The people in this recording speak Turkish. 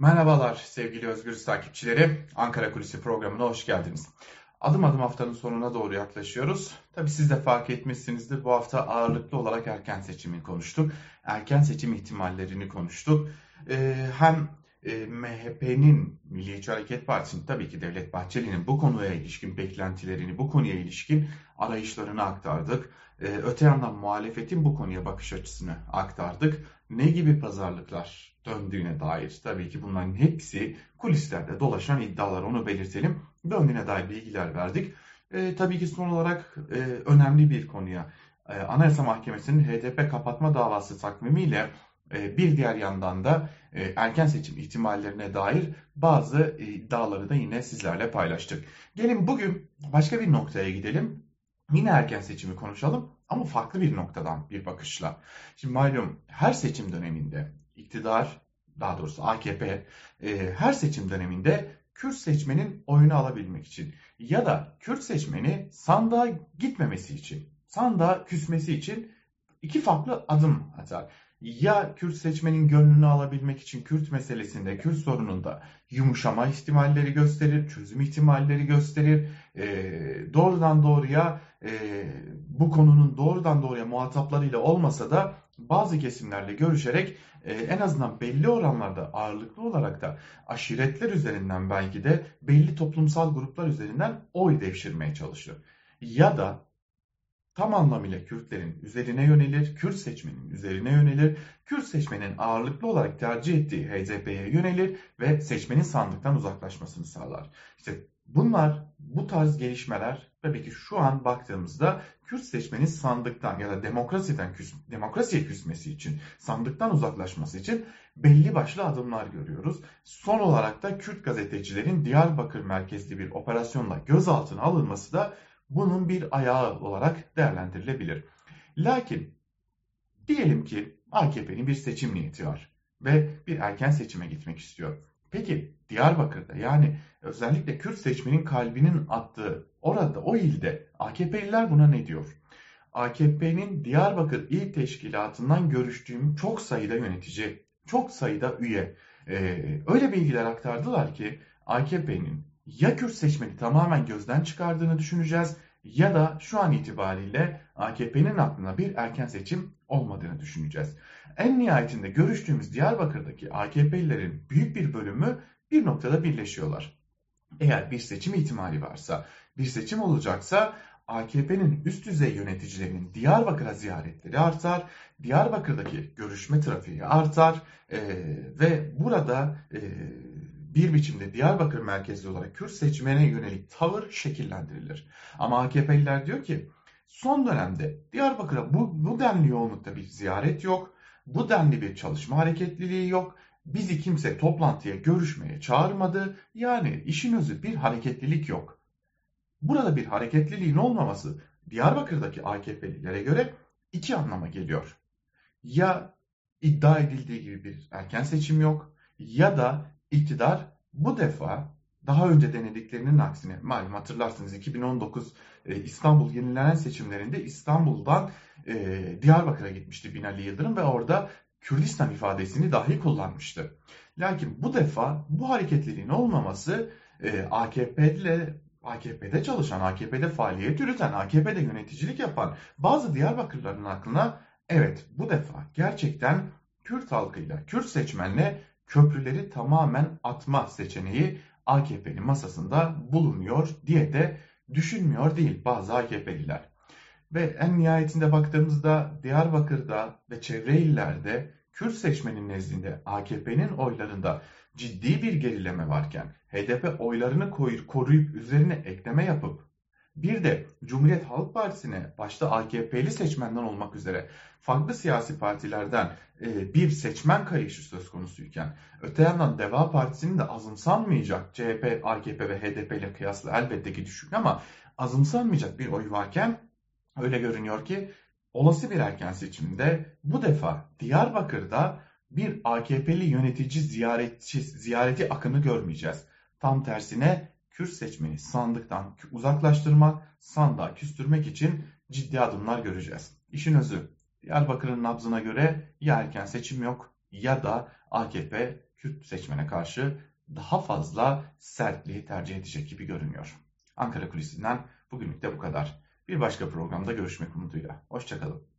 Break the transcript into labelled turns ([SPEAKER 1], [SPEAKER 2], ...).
[SPEAKER 1] Merhabalar sevgili Özgür takipçileri. Ankara Kulisi programına hoş geldiniz. Adım adım haftanın sonuna doğru yaklaşıyoruz. Tabii siz de fark etmişsinizdir bu hafta ağırlıklı olarak erken seçimi konuştuk. Erken seçim ihtimallerini konuştuk. Ee, hem e, MHP'nin Milliyetçi Hareket Partisi'nin tabii ki Devlet Bahçeli'nin bu konuya ilişkin beklentilerini, bu konuya ilişkin arayışlarını aktardık. Ee, öte yandan muhalefetin bu konuya bakış açısını aktardık. Ne gibi pazarlıklar döndüğüne dair tabii ki bunların hepsi kulislerde dolaşan iddialar onu belirtelim. Döndüğüne dair bilgiler verdik. E, tabii ki son olarak e, önemli bir konuya e, Anayasa Mahkemesi'nin HDP kapatma davası takvimiyle e, bir diğer yandan da e, erken seçim ihtimallerine dair bazı iddiaları da yine sizlerle paylaştık. Gelin bugün başka bir noktaya gidelim. Yine erken seçimi konuşalım ama farklı bir noktadan bir bakışla. Şimdi malum her seçim döneminde iktidar daha doğrusu AKP e, her seçim döneminde Kürt seçmenin oyunu alabilmek için ya da Kürt seçmeni sandığa gitmemesi için, sandığa küsmesi için iki farklı adım atar ya Kürt seçmenin gönlünü alabilmek için Kürt meselesinde, Kürt sorununda yumuşama ihtimalleri gösterir, çözüm ihtimalleri gösterir. E, doğrudan doğruya e, bu konunun doğrudan doğruya muhataplarıyla olmasa da bazı kesimlerle görüşerek e, en azından belli oranlarda ağırlıklı olarak da aşiretler üzerinden belki de belli toplumsal gruplar üzerinden oy devşirmeye çalışır. Ya da tam anlamıyla Kürtlerin üzerine yönelir, Kürt seçmenin üzerine yönelir, Kürt seçmenin ağırlıklı olarak tercih ettiği HDP'ye yönelir ve seçmenin sandıktan uzaklaşmasını sağlar. İşte bunlar, bu tarz gelişmeler tabii ki şu an baktığımızda Kürt seçmenin sandıktan ya da demokrasiden küs, demokrasiye küsmesi için, sandıktan uzaklaşması için belli başlı adımlar görüyoruz. Son olarak da Kürt gazetecilerin Diyarbakır merkezli bir operasyonla gözaltına alınması da bunun bir ayağı olarak değerlendirilebilir. Lakin diyelim ki AKP'nin bir seçim niyeti var ve bir erken seçime gitmek istiyor. Peki Diyarbakır'da yani özellikle Kürt seçmenin kalbinin attığı orada o ilde AKP'liler buna ne diyor? AKP'nin Diyarbakır İl Teşkilatı'ndan görüştüğüm çok sayıda yönetici, çok sayıda üye e, öyle bilgiler aktardılar ki AKP'nin ya Kürt seçmeni tamamen gözden çıkardığını düşüneceğiz ya da şu an itibariyle AKP'nin aklına bir erken seçim olmadığını düşüneceğiz. En nihayetinde görüştüğümüz Diyarbakır'daki AKP'lilerin büyük bir bölümü bir noktada birleşiyorlar. Eğer bir seçim ihtimali varsa, bir seçim olacaksa AKP'nin üst düzey yöneticilerinin Diyarbakır'a ziyaretleri artar, Diyarbakır'daki görüşme trafiği artar e, ve burada e, bir biçimde Diyarbakır merkezli olarak Kürt seçmene yönelik tavır şekillendirilir. Ama AKP'liler diyor ki son dönemde Diyarbakır'a bu, bu denli yoğunlukta bir ziyaret yok, bu denli bir çalışma hareketliliği yok, bizi kimse toplantıya görüşmeye çağırmadı, yani işin özü bir hareketlilik yok. Burada bir hareketliliğin olmaması Diyarbakır'daki AKP'lilere göre iki anlama geliyor. Ya iddia edildiği gibi bir erken seçim yok ya da iktidar bu defa daha önce denediklerinin aksine malum hatırlarsınız 2019 e, İstanbul yenilenen seçimlerinde İstanbul'dan e, Diyarbakır'a gitmişti Binali Yıldırım ve orada Kürdistan ifadesini dahi kullanmıştı. Lakin bu defa bu hareketliliğin olmaması e, AKP'de AKP'de çalışan, AKP'de faaliyet yürüten, AKP'de yöneticilik yapan bazı Diyarbakırların aklına evet bu defa gerçekten Kürt halkıyla, Kürt seçmenle köprüleri tamamen atma seçeneği AKP'nin masasında bulunuyor diye de düşünmüyor değil bazı AKP'liler. Ve en nihayetinde baktığımızda Diyarbakır'da ve çevre illerde Kürt seçmenin nezdinde AKP'nin oylarında ciddi bir gerileme varken HDP oylarını koruyup üzerine ekleme yapıp bir de Cumhuriyet Halk Partisi'ne başta AKP'li seçmenden olmak üzere farklı siyasi partilerden e, bir seçmen kayışı söz konusuyken öte yandan Deva Partisi'nin de azımsanmayacak CHP, AKP ve HDP ile kıyasla elbette ki düşük ama azımsanmayacak bir oy varken öyle görünüyor ki olası bir erken seçimde bu defa Diyarbakır'da bir AKP'li yönetici ziyaretçi, ziyareti akını görmeyeceğiz. Tam tersine Kürt seçmeni sandıktan uzaklaştırmak, sandığa küstürmek için ciddi adımlar göreceğiz. İşin özü Diyarbakır'ın nabzına göre ya erken seçim yok ya da AKP Kürt seçmene karşı daha fazla sertliği tercih edecek gibi görünüyor. Ankara Kulisi'nden bugünlük de bu kadar. Bir başka programda görüşmek umuduyla. Hoşçakalın.